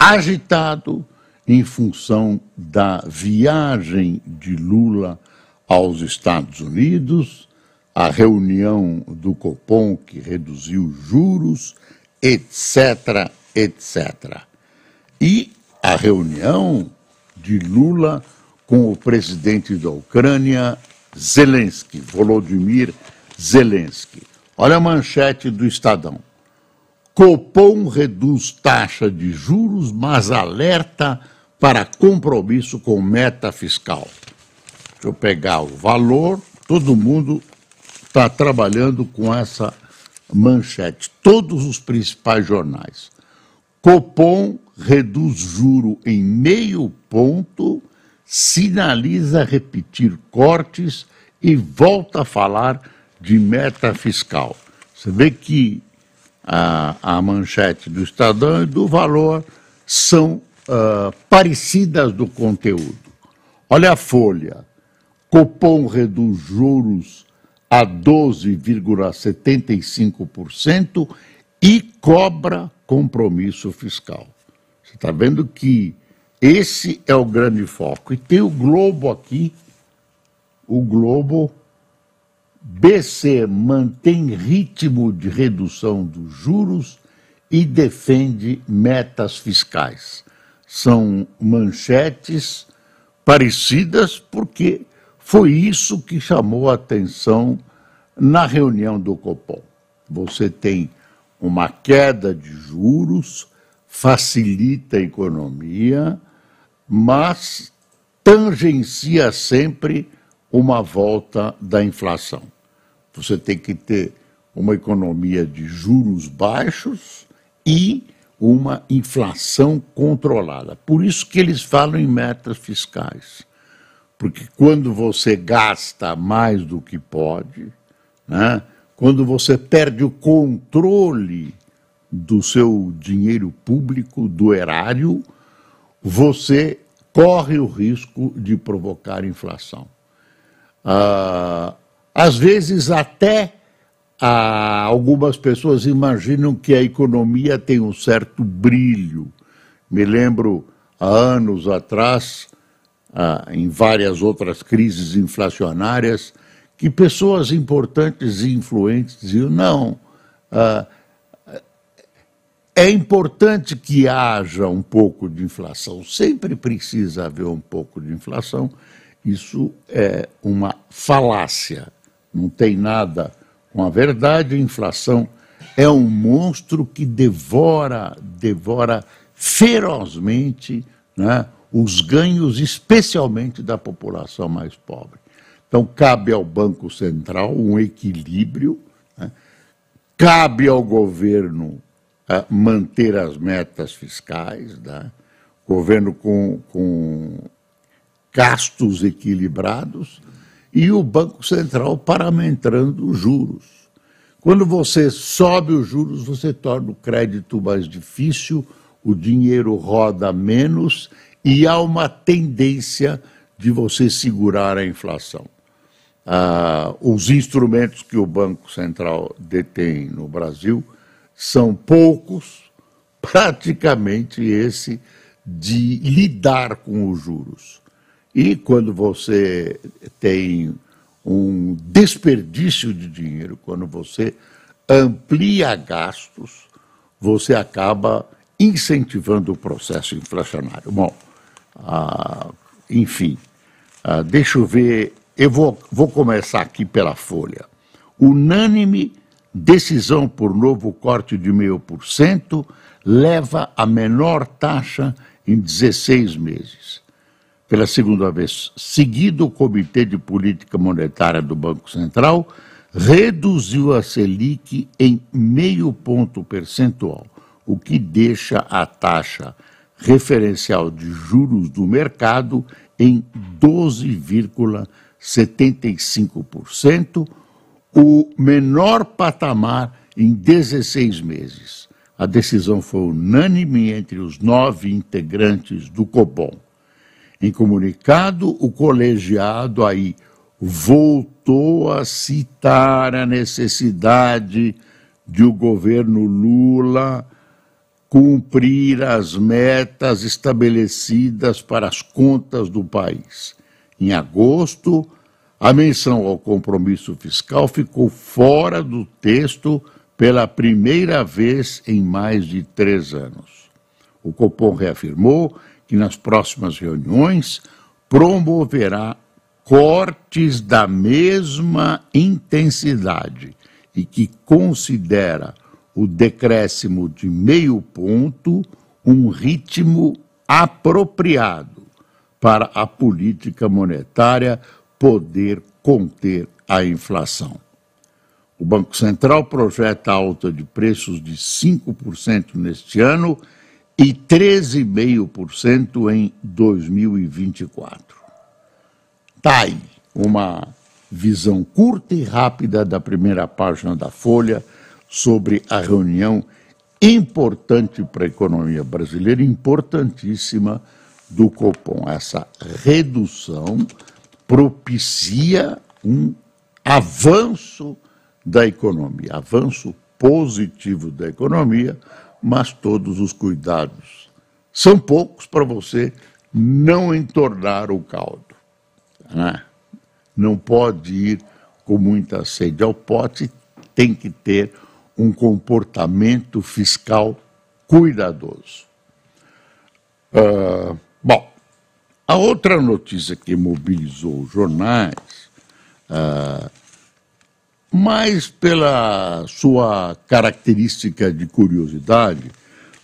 agitado em função da viagem de Lula aos Estados Unidos, a reunião do Copom que reduziu juros, etc, etc. E a reunião de Lula com o presidente da Ucrânia, Zelensky, Volodymyr Zelensky. Olha a manchete do Estadão. Copom reduz taxa de juros, mas alerta para compromisso com meta fiscal. Deixa eu pegar o valor, todo mundo está trabalhando com essa manchete, todos os principais jornais. Copom reduz juro em meio ponto, sinaliza repetir cortes e volta a falar de meta fiscal. Você vê que a, a manchete do Estadão e do Valor são uh, parecidas do conteúdo. Olha a folha. Copom reduz juros a 12,75% e cobra compromisso fiscal. Você está vendo que esse é o grande foco. E tem o Globo aqui, o Globo BC mantém ritmo de redução dos juros e defende metas fiscais. São manchetes parecidas porque foi isso que chamou a atenção na reunião do Copom. Você tem uma queda de juros, facilita a economia, mas tangencia sempre uma volta da inflação. Você tem que ter uma economia de juros baixos e uma inflação controlada. Por isso que eles falam em metas fiscais. Porque quando você gasta mais do que pode, né, quando você perde o controle do seu dinheiro público, do erário, você corre o risco de provocar inflação. Ah, às vezes, até ah, algumas pessoas imaginam que a economia tem um certo brilho. Me lembro, há anos atrás, ah, em várias outras crises inflacionárias, que pessoas importantes e influentes diziam: não, ah, é importante que haja um pouco de inflação, sempre precisa haver um pouco de inflação, isso é uma falácia, não tem nada com a verdade. A inflação é um monstro que devora, devora ferozmente né, os ganhos, especialmente da população mais pobre. Então, cabe ao Banco Central um equilíbrio, né, cabe ao governo uh, manter as metas fiscais, né, governo com, com gastos equilibrados e o Banco Central parametrando os juros. Quando você sobe os juros, você torna o crédito mais difícil, o dinheiro roda menos e há uma tendência de você segurar a inflação. Ah, os instrumentos que o Banco Central detém no Brasil são poucos, praticamente esse de lidar com os juros. E quando você tem um desperdício de dinheiro, quando você amplia gastos, você acaba incentivando o processo inflacionário. Bom, ah, enfim, ah, deixa eu ver, eu vou, vou começar aqui pela Folha. Unânime decisão por novo corte de meio por cento leva a menor taxa em 16 meses pela segunda vez seguida, o Comitê de Política Monetária do Banco Central reduziu a Selic em meio ponto percentual, o que deixa a taxa referencial de juros do mercado em 12,75%, o menor patamar em 16 meses. A decisão foi unânime entre os nove integrantes do Copom. Em comunicado, o colegiado aí voltou a citar a necessidade de o governo Lula cumprir as metas estabelecidas para as contas do país. Em agosto, a menção ao compromisso fiscal ficou fora do texto pela primeira vez em mais de três anos. O Copom reafirmou que nas próximas reuniões promoverá cortes da mesma intensidade e que considera o decréscimo de meio ponto um ritmo apropriado para a política monetária poder conter a inflação. O Banco Central projeta alta de preços de 5% neste ano e 13,5% em 2024. Está aí uma visão curta e rápida da primeira página da Folha sobre a reunião importante para a economia brasileira, importantíssima do Copom. Essa redução propicia um avanço da economia, avanço positivo da economia, mas todos os cuidados são poucos para você não entornar o caldo. Né? Não pode ir com muita sede ao pote, tem que ter um comportamento fiscal cuidadoso. Uh, bom, a outra notícia que mobilizou os jornais, uh, mais pela sua característica de curiosidade,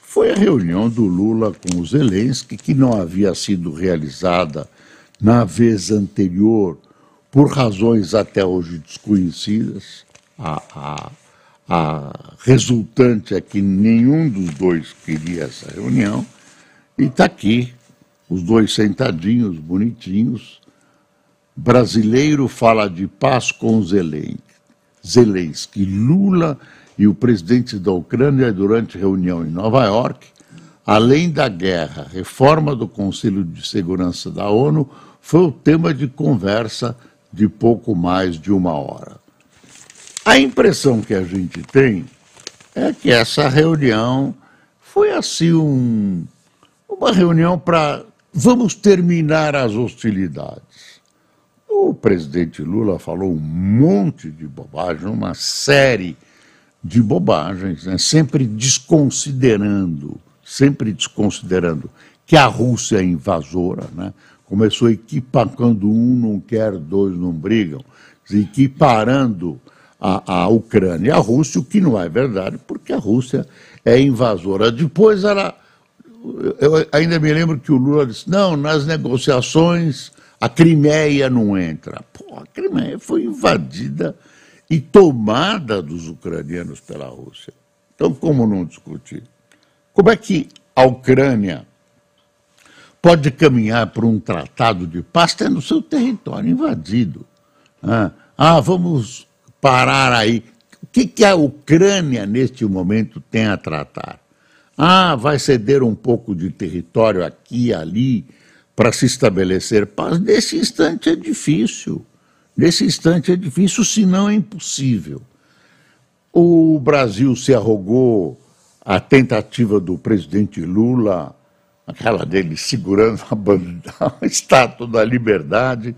foi a reunião do Lula com o Zelensky, que não havia sido realizada na vez anterior por razões até hoje desconhecidas. A, a, a resultante é que nenhum dos dois queria essa reunião, e está aqui, os dois sentadinhos, bonitinhos. Brasileiro fala de paz com Zelensky. Zelensky, Lula e o presidente da Ucrânia durante reunião em Nova York, além da guerra, reforma do Conselho de Segurança da ONU foi o tema de conversa de pouco mais de uma hora. A impressão que a gente tem é que essa reunião foi assim um, uma reunião para vamos terminar as hostilidades. O presidente Lula falou um monte de bobagem, uma série de bobagens, né? sempre desconsiderando, sempre desconsiderando que a Rússia é invasora, né? começou equipando um não quer, dois não brigam, equiparando a, a Ucrânia e a Rússia, o que não é verdade, porque a Rússia é invasora. Depois. Eu ainda me lembro que o Lula disse: não, nas negociações a Crimeia não entra. Pô, a Crimeia foi invadida e tomada dos ucranianos pela Rússia. Então, como não discutir? Como é que a Ucrânia pode caminhar para um tratado de paz tendo seu território invadido? Ah, vamos parar aí. O que, que a Ucrânia, neste momento, tem a tratar? Ah, vai ceder um pouco de território aqui e ali para se estabelecer paz. Nesse instante é difícil. Nesse instante é difícil, se não é impossível. O Brasil se arrogou a tentativa do presidente Lula aquela dele segurando a, a estátua da liberdade,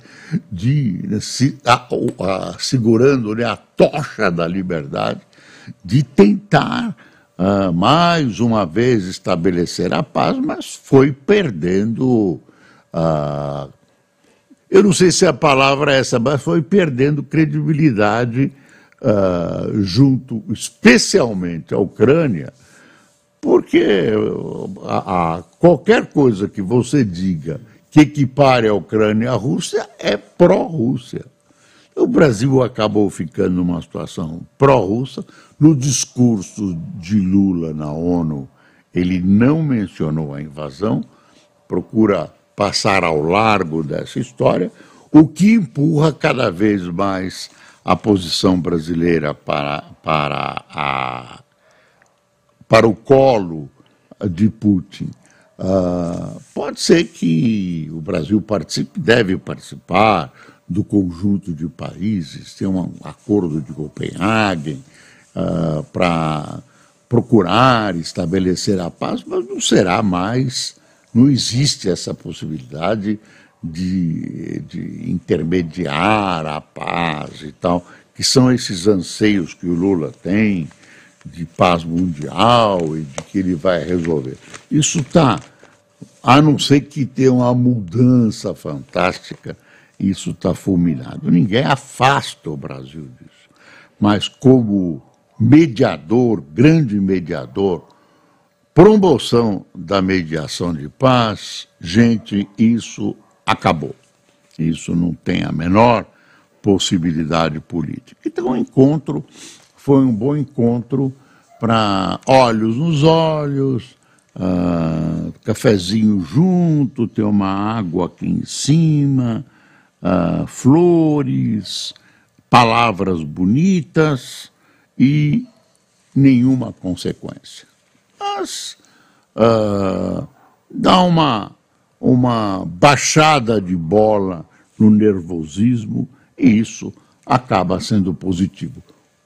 de, a, a, segurando né, a tocha da liberdade, de tentar uh, mais uma vez estabelecer a paz, mas foi perdendo. Uh, eu não sei se a palavra é essa, mas foi perdendo credibilidade uh, junto, especialmente à Ucrânia, porque a, a, qualquer coisa que você diga que equipare a Ucrânia à Rússia é pró-Rússia. O Brasil acabou ficando numa situação pró-russa. No discurso de Lula na ONU, Ele não mencionou a invasão, procura passar ao largo dessa história, o que empurra cada vez mais a posição brasileira para, para, a, para o colo de Putin. Uh, pode ser que o Brasil participe, deve participar do conjunto de países, tem um acordo de Copenhague uh, para procurar estabelecer a paz, mas não será mais, não existe essa possibilidade de, de intermediar a paz e tal, que são esses anseios que o Lula tem de paz mundial e de que ele vai resolver. Isso está, a não ser que tenha uma mudança fantástica, isso está fulminado. Ninguém afasta o Brasil disso. Mas como mediador, grande mediador, promoção da mediação de paz, gente, isso acabou. Isso não tem a menor possibilidade política. Então, o encontro foi um bom encontro para olhos nos olhos, uh, cafezinho junto, ter uma água aqui em cima, uh, flores, palavras bonitas e nenhuma consequência. Mas uh, dá uma uma baixada de bola no nervosismo e isso acaba sendo positivo.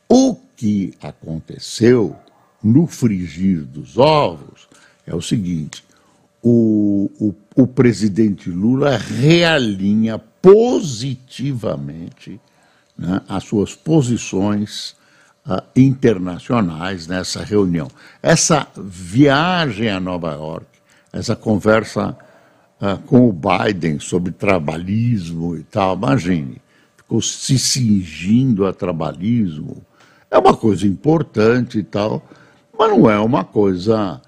O que aconteceu no frigir dos ovos é o seguinte: o, o, o presidente Lula realinha positivamente né, as suas posições uh, internacionais nessa reunião. Essa viagem a Nova York, essa conversa ah, com o Biden sobre trabalhismo e tal. Imagine, ficou se cingindo a trabalhismo. É uma coisa importante e tal, mas não é uma coisa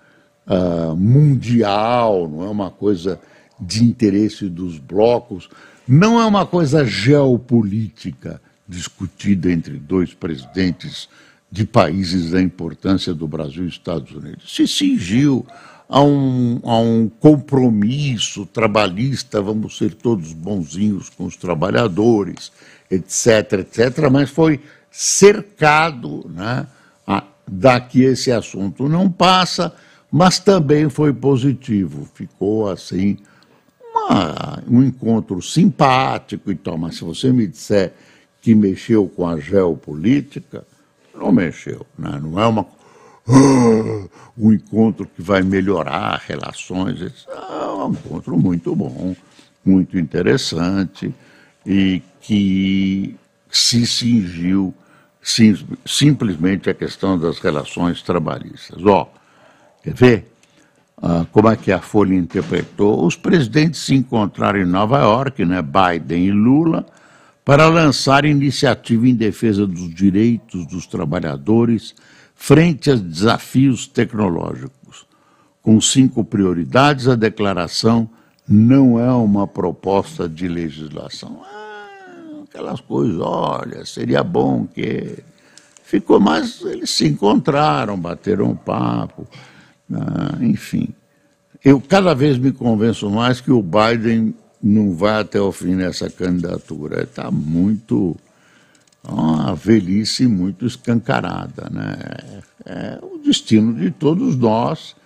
uh, mundial, não é uma coisa de interesse dos blocos, não é uma coisa geopolítica discutida entre dois presidentes de países da importância do Brasil e Estados Unidos. Se cingiu a um, a um compromisso trabalhista, vamos ser todos bonzinhos com os trabalhadores, etc., etc., mas foi cercado né, a, daqui esse assunto não passa, mas também foi positivo, ficou assim uma, um encontro simpático e tal, mas se você me disser que mexeu com a geopolítica, não mexeu, né? não é uma um encontro que vai melhorar relações. É um encontro muito bom, muito interessante e que se cingiu sim, simplesmente a questão das relações trabalhistas. Ó, quer ver? Ah, como é que a Folha interpretou? Os presidentes se encontraram em Nova York, né, Biden e Lula, para lançar iniciativa em defesa dos direitos dos trabalhadores frente a desafios tecnológicos. Com cinco prioridades, a declaração não é uma proposta de legislação. Ah, aquelas coisas, olha, seria bom que. Ficou, mas eles se encontraram, bateram um papo, ah, enfim. Eu cada vez me convenço mais que o Biden não vai até o fim nessa candidatura. Está muito uma velhice muito escancarada. Né? É o destino de todos nós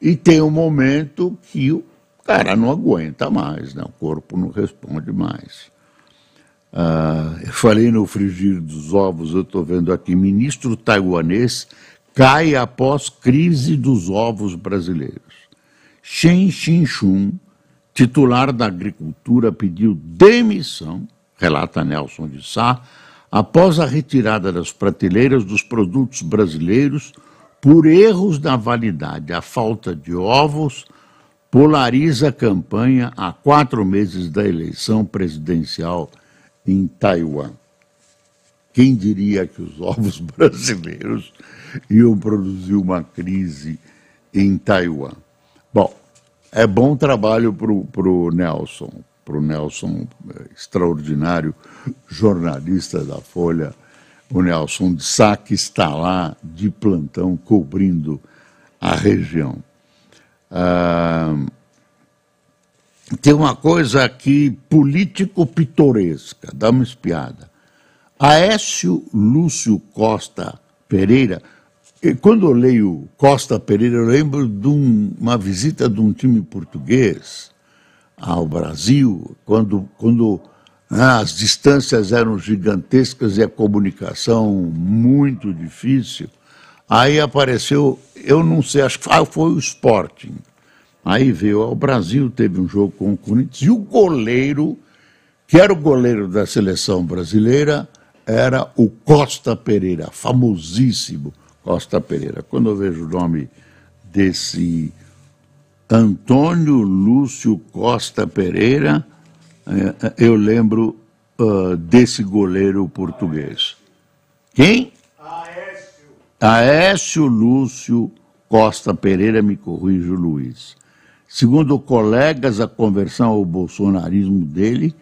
e tem um momento que o cara não aguenta mais, né? o corpo não responde mais. Ah, eu falei no frigir dos ovos, eu estou vendo aqui, ministro taiwanês cai após crise dos ovos brasileiros. Shen Xinchun, titular da agricultura, pediu demissão, relata Nelson de Sá, após a retirada das prateleiras dos produtos brasileiros por erros na validade. A falta de ovos polariza a campanha há quatro meses da eleição presidencial em Taiwan. Quem diria que os ovos brasileiros iam produzir uma crise em Taiwan? Bom, é bom trabalho para o Nelson, para o Nelson, eh, extraordinário jornalista da Folha, o Nelson de Sá, que está lá de plantão cobrindo a região. Ah, tem uma coisa aqui político-pitoresca, dá uma espiada. Aécio Lúcio Costa Pereira, quando eu leio Costa Pereira, eu lembro de um, uma visita de um time português ao Brasil, quando, quando né, as distâncias eram gigantescas e a comunicação muito difícil. Aí apareceu, eu não sei, acho que foi o Sporting. Aí veio ao Brasil, teve um jogo com o Corinthians, e o goleiro, que era o goleiro da seleção brasileira, era o Costa Pereira, famosíssimo Costa Pereira. Quando eu vejo o nome desse Antônio Lúcio Costa Pereira, eh, eu lembro uh, desse goleiro português. Quem? Aécio. Aécio Lúcio Costa Pereira, me corrige o Luiz. Segundo colegas, a conversão ao bolsonarismo dele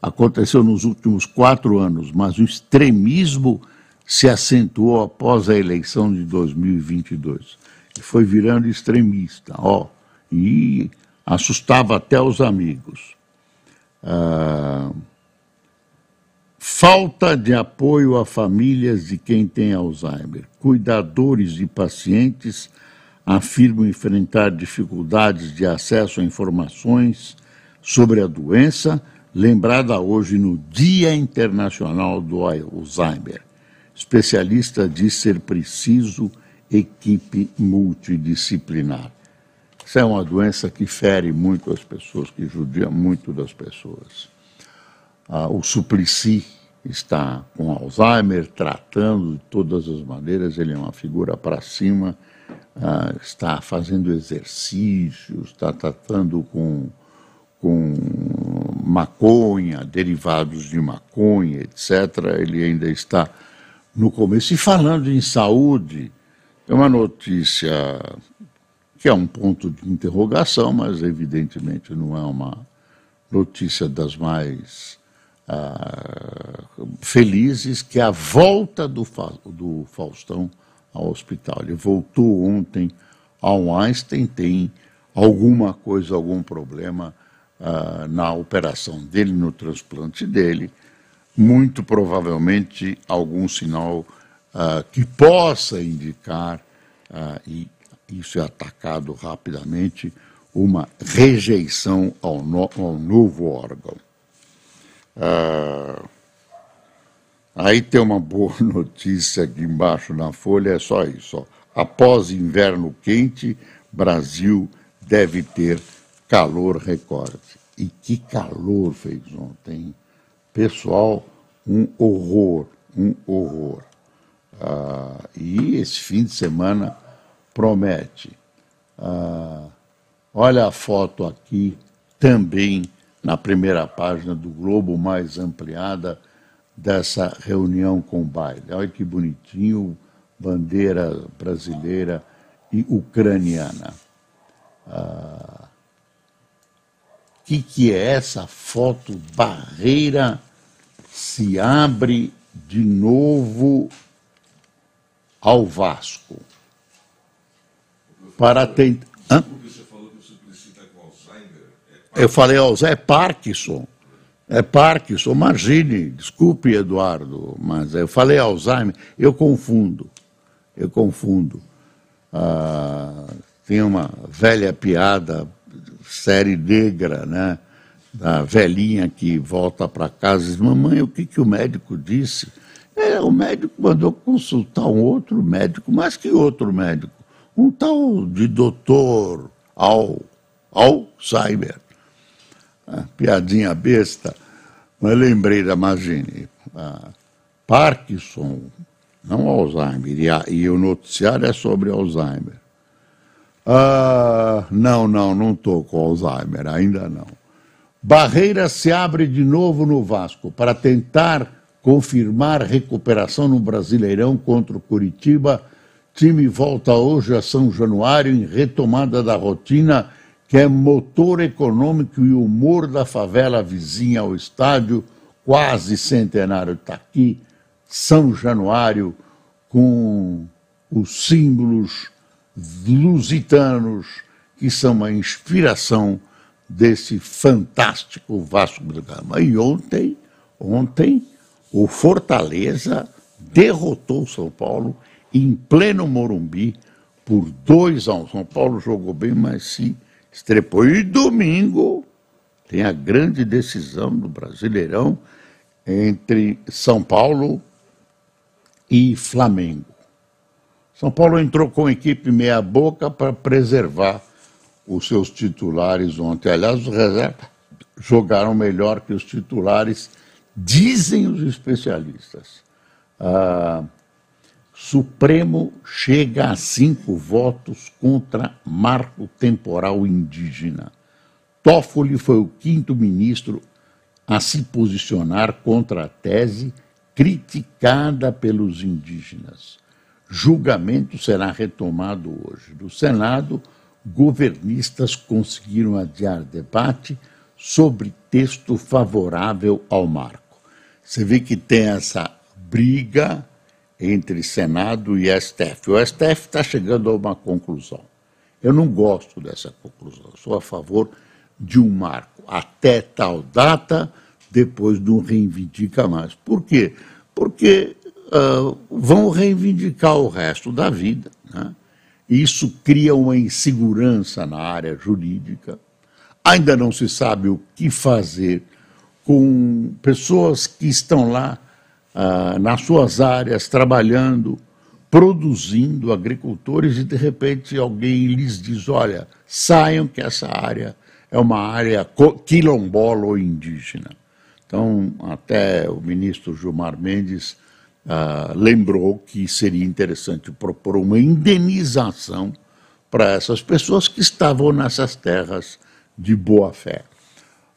aconteceu nos últimos quatro anos, mas o extremismo se acentuou após a eleição de 2022. Ele foi virando extremista, ó, e assustava até os amigos. Ah, falta de apoio a famílias de quem tem Alzheimer. Cuidadores e pacientes afirmam enfrentar dificuldades de acesso a informações sobre a doença lembrada hoje no Dia Internacional do Alzheimer. Especialista diz ser preciso equipe multidisciplinar. Isso é uma doença que fere muito as pessoas, que judia muito das pessoas. Ah, o Suplicy está com Alzheimer, tratando de todas as maneiras, ele é uma figura para cima, ah, está fazendo exercícios, está tratando com com maconha, derivados de maconha, etc. Ele ainda está no começo. E falando em saúde, é uma notícia que é um ponto de interrogação, mas evidentemente não é uma notícia das mais ah, felizes, que é a volta do, do Faustão ao hospital. Ele voltou ontem ao Einstein, tem alguma coisa, algum problema uh, na operação dele, no transplante dele, muito provavelmente algum sinal uh, que possa indicar, uh, e isso é atacado rapidamente, uma rejeição ao, no, ao novo órgão. aí tem uma boa notícia aqui embaixo na folha, é só isso. Ó. Após inverno quente, Brasil deve ter calor recorde. E que calor fez ontem. Pessoal, um horror, um horror. Ah, e esse fim de semana promete. Ah, olha a foto aqui, também na primeira página do Globo, mais ampliada, dessa reunião com Biden. Olha que bonitinho, bandeira brasileira e ucraniana. Ah, que, que é essa foto? Barreira se abre de novo ao Vasco. Para tentar. Eu falei Alzheimer, é Parkinson. É Parkinson, imagine, desculpe, Eduardo, mas eu falei Alzheimer, eu confundo, eu confundo. Ah, tem uma velha piada série negra, né? Da velhinha que volta para casa e diz, mamãe, o que, que o médico disse? É, o médico mandou consultar um outro médico, mas que outro médico? Um tal de doutor Al, Alzheimer. Ah, piadinha besta, mas lembrei da Magine. Ah, Parkinson, não Alzheimer, e, a, e o noticiário é sobre Alzheimer. Ah, não, não, não estou com Alzheimer, ainda não. Barreira se abre de novo no Vasco para tentar confirmar recuperação no Brasileirão contra o Curitiba. Time volta hoje a São Januário em retomada da rotina, que é motor econômico e humor da favela vizinha ao estádio, quase centenário está aqui, São Januário, com os símbolos lusitanos que são a inspiração desse fantástico Vasco da Gama. E ontem, ontem, o Fortaleza derrotou o São Paulo em pleno Morumbi por 2 a 1. Um. São Paulo jogou bem, mas se estrepou. E domingo tem a grande decisão do Brasileirão entre São Paulo e Flamengo. São Paulo entrou com equipe meia-boca para preservar os seus titulares ontem. Aliás, os reservas jogaram melhor que os titulares, dizem os especialistas. Ah, Supremo chega a cinco votos contra marco temporal indígena. Toffoli foi o quinto ministro a se posicionar contra a tese criticada pelos indígenas. Julgamento será retomado hoje. Do Senado, governistas conseguiram adiar debate sobre texto favorável ao marco. Você vê que tem essa briga entre Senado e STF. O STF está chegando a uma conclusão. Eu não gosto dessa conclusão. Sou a favor de um marco até tal data, depois não reivindica mais. Por quê? Porque uh, vão reivindicar o resto da vida. Né? Isso cria uma insegurança na área jurídica. Ainda não se sabe o que fazer com pessoas que estão lá ah, nas suas áreas, trabalhando, produzindo, agricultores, e de repente alguém lhes diz: olha, saiam que essa área é uma área quilombola ou indígena. Então, até o ministro Gilmar Mendes ah, lembrou que seria interessante propor uma indenização para essas pessoas que estavam nessas terras de boa fé.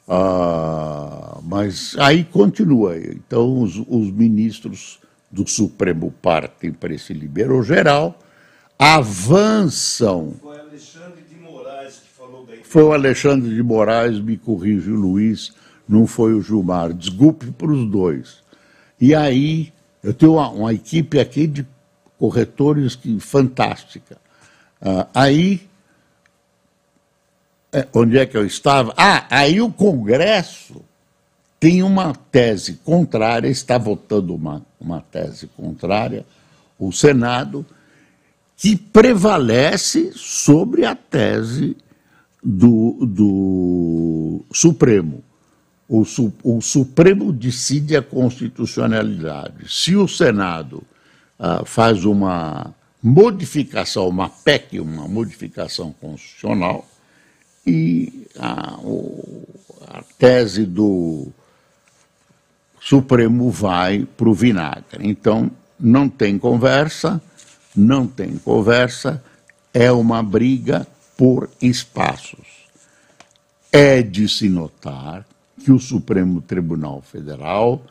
Ah, mas aí continua. Então, os, os, ministros do Supremo partem para esse liberou geral, avançam. Foi Alexandre de Moraes que falou daí. Foi o Alexandre de Moraes, me corrige o Luiz, não foi o Gilmar. Desculpe para os dois. E aí, eu tenho uma, uma equipe aqui de corretores que fantástica. Ah, aí é, onde é que eu estava? Ah, aí o Congresso tem uma tese contrária, está votando uma, uma tese contrária, o Senado, que prevalece sobre a tese do, do Supremo. O, o, Supremo decide a constitucionalidade. Se o Senado ah, faz uma modificação, uma PEC, uma modificação constitucional, e a, o, a tese do Supremo vai para o vinagre. Então, não tem conversa, não tem conversa, é uma briga por espaços. É de se notar que o Supremo Tribunal Federal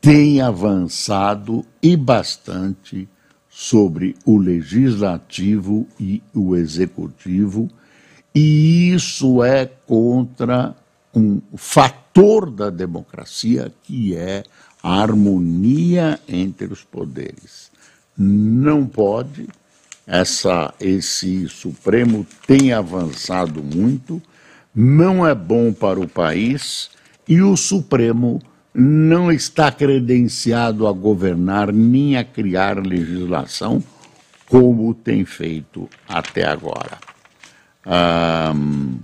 tem avançado e bastante sobre o legislativo e o executivo e isso é contra um fator da democracia que é a harmonia entre os poderes. Não pode, essa, esse Supremo tem avançado muito, não é bom para o país e o Supremo não está credenciado a governar nem a criar legislação como tem feito até agora. Um,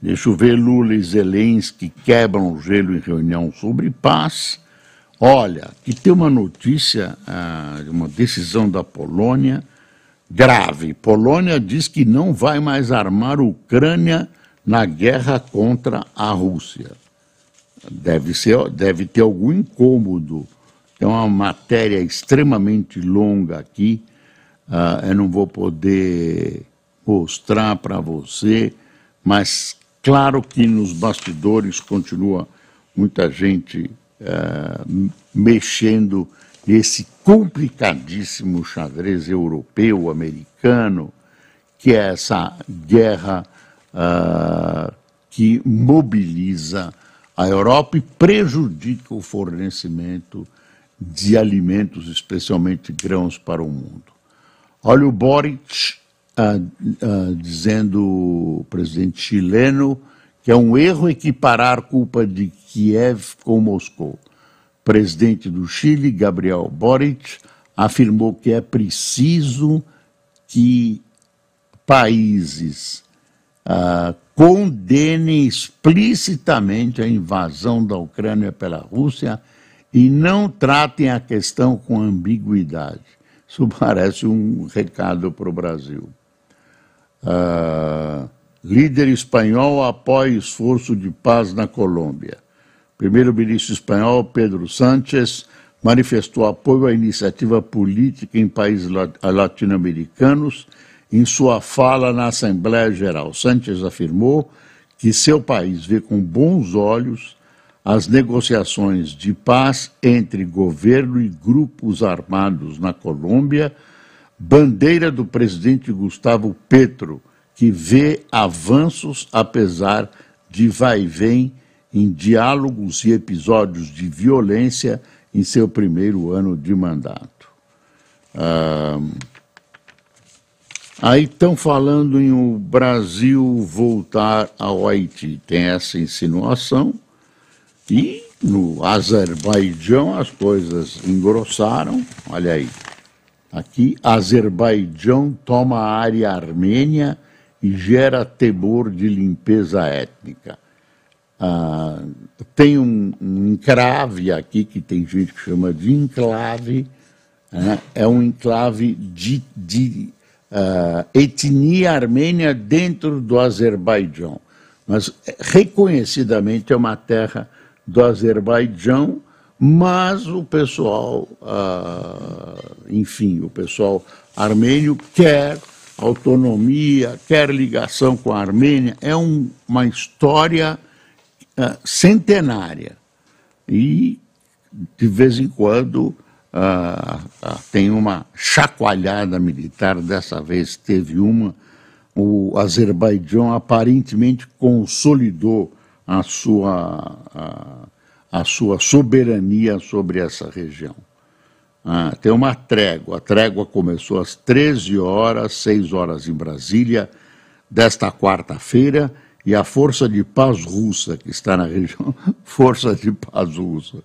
deixa eu ver, Lula e Zelensky quebram o gelo em reunião sobre paz. Olha, que tem uma notícia, uh, uma decisão da Polônia grave. Polônia diz que não vai mais armar a Ucrânia na guerra contra a Rússia. Deve, ser, deve ter algum incômodo. Tem uma matéria extremamente longa aqui. Uh, eu não vou poder mostrar para você, mas claro que nos bastidores continua muita gente é, mexendo nesse complicadíssimo xadrez europeu, americano, que é essa guerra uh, que mobiliza a Europa e prejudica o fornecimento de alimentos, especialmente grãos, para o mundo. Olha, o Boric uh, uh, dizendo o presidente chileno que é um erro equiparar culpa de Kiev com Moscou. O presidente do Chile, Gabriel Boric, afirmou que é preciso que países condenem explicitamente a invasão da Ucrânia pela Rússia e não tratem a questão com ambiguidade. Isso parece um recado para o Brasil. Uh, líder espanhol apoia esforço de paz na Colômbia. Primeiro-ministro espanhol Pedro Sánchez manifestou apoio à iniciativa política em países latino-americanos em sua fala na Assembleia Geral. Sánchez afirmou que seu país vê com bons olhos as negociações de paz entre governo e grupos armados na Colômbia, bandeira do presidente Gustavo Petro, que vê avanços apesar de vai-vem em diálogos e episódios de violência em seu primeiro ano de mandato. Ah, aí estão falando em o Brasil voltar ao Haiti. Tem essa insinuação e no Azerbaijão as coisas engrossaram. Olha aí. Aqui, Azerbaijão toma a área armênia e gera temor de limpeza étnica. Ah, tem um, um, enclave aqui, que tem gente que chama de enclave, né? é um enclave de, de uh, etnia armênia dentro do Azerbaijão. Mas reconhecidamente é uma terra do Azerbaijão, mas o pessoal, uh, enfim, o pessoal armênio quer autonomia, quer ligação com a Armênia. É um, uma história uh, centenária. E, de vez em quando, uh, tem uma chacoalhada militar. Dessa vez teve uma. O Azerbaijão aparentemente consolidou a sua, a, a sua soberania sobre essa região. Ah, tem uma trégua. A trégua começou às 13 horas, 6 horas em Brasília, desta quarta-feira, e a Força de Paz Russa, que está na região, Força de Paz Russa,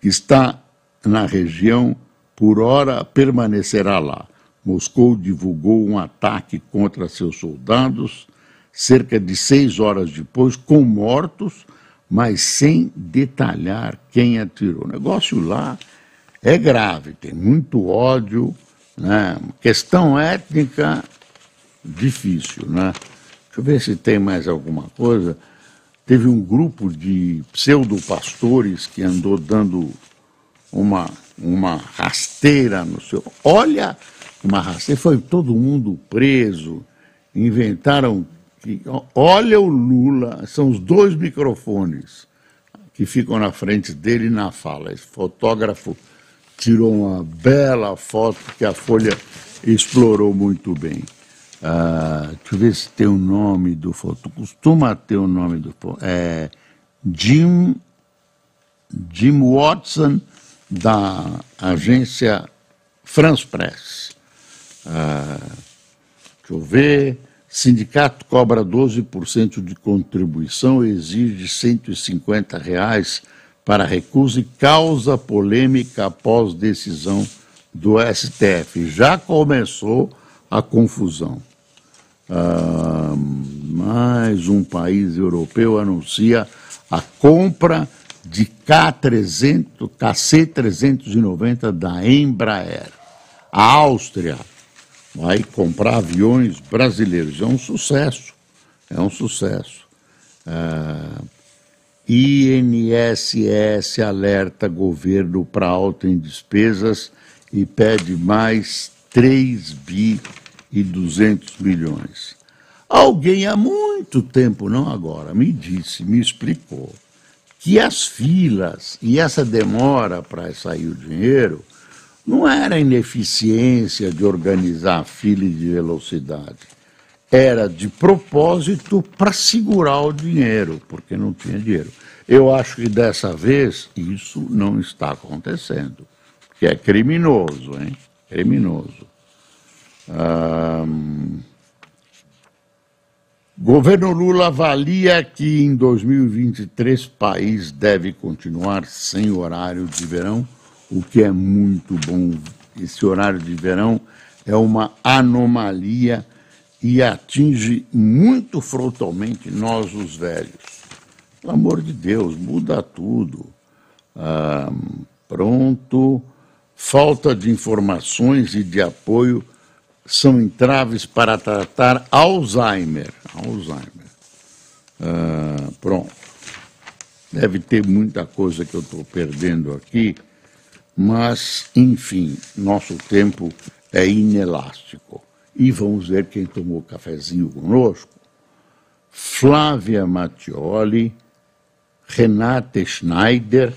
que está na região, por hora permanecerá lá. Moscou divulgou um ataque contra seus soldados, cerca de seis horas depois, com mortos, mas sem detalhar quem atirou. O negócio lá é grave, tem muito ódio, né? questão étnica difícil. Né? Deixa eu ver se tem mais alguma coisa. Teve um grupo de pseudo-pastores que andou dando uma, uma rasteira no seu. Olha, uma rasteira, foi todo mundo preso, inventaram olha o Lula, são os dois microfones que ficam na frente dele na fala. Esse fotógrafo tirou uma bela foto que a Folha explorou muito bem. Ah, deixa eu ver se tem o nome do foto. Costuma ter o nome do foto. É Jim, Jim Watson, da agência France Press. Ah, deixa eu ver. Sindicato cobra 12% de contribuição exige 150 reais para recusa e causa polêmica após decisão do STF. Já começou a confusão. Ah, mais um país europeu anuncia a compra de K300, KC390 da Embraer. A Áustria vai comprar aviões brasileiros. É um sucesso, é um sucesso. Ah, INSS alerta governo para alta em despesas e pede mais 3 bi e 200 milhões. Alguém há muito tempo, não agora, me disse, me explicou que as filas e essa demora para sair o dinheiro não era ineficiência de organizar a fila de velocidade. Era de propósito para segurar o dinheiro, porque não tinha dinheiro. Eu acho que dessa vez isso não está acontecendo, que é criminoso, hein? Criminoso. Governo Lula avalia que em 2023 o país deve continuar sem horário de verão, o que é muito bom. Esse horário de verão é uma anomalia e atinge muito frontalmente nós, os velhos. Pelo amor de Deus, muda tudo. Ah, pronto. Falta de informações e de apoio são entraves para tratar Alzheimer. Alzheimer. Ah, pronto. Deve ter muita coisa que eu estou perdendo aqui, mas, enfim, nosso tempo é inelástico. E vamos ver quem tomou cafezinho conosco. Flávia Mattioli, Renate Schneider,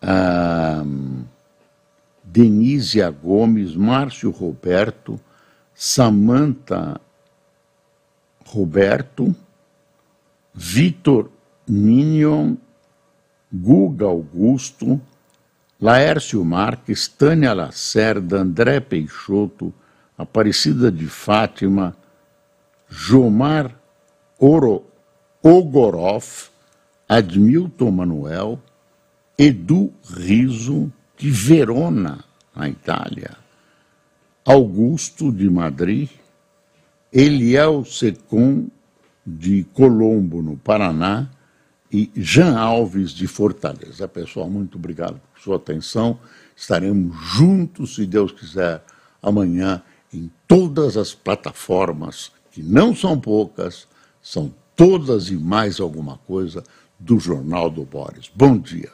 ah, Gomes, Márcio Roberto, Samanta Roberto, Vitor Minion, Guga Augusto, Laércio Marques, Tânia Lacerda, André Peixoto, Aparecida de Fátima, Jomar Oro, Ogorov, Admilton Manuel, Edu Riso, de Verona, na Itália, Augusto de Madrid, Eliel Secom de Colombo, no Paraná, e Jean Alves de Fortaleza. Pessoal, muito obrigado por sua atenção. Estaremos juntos, se Deus quiser, amanhã em todas as plataformas, que não são poucas, são todas e mais alguma coisa do Jornal do Boris. Bom dia.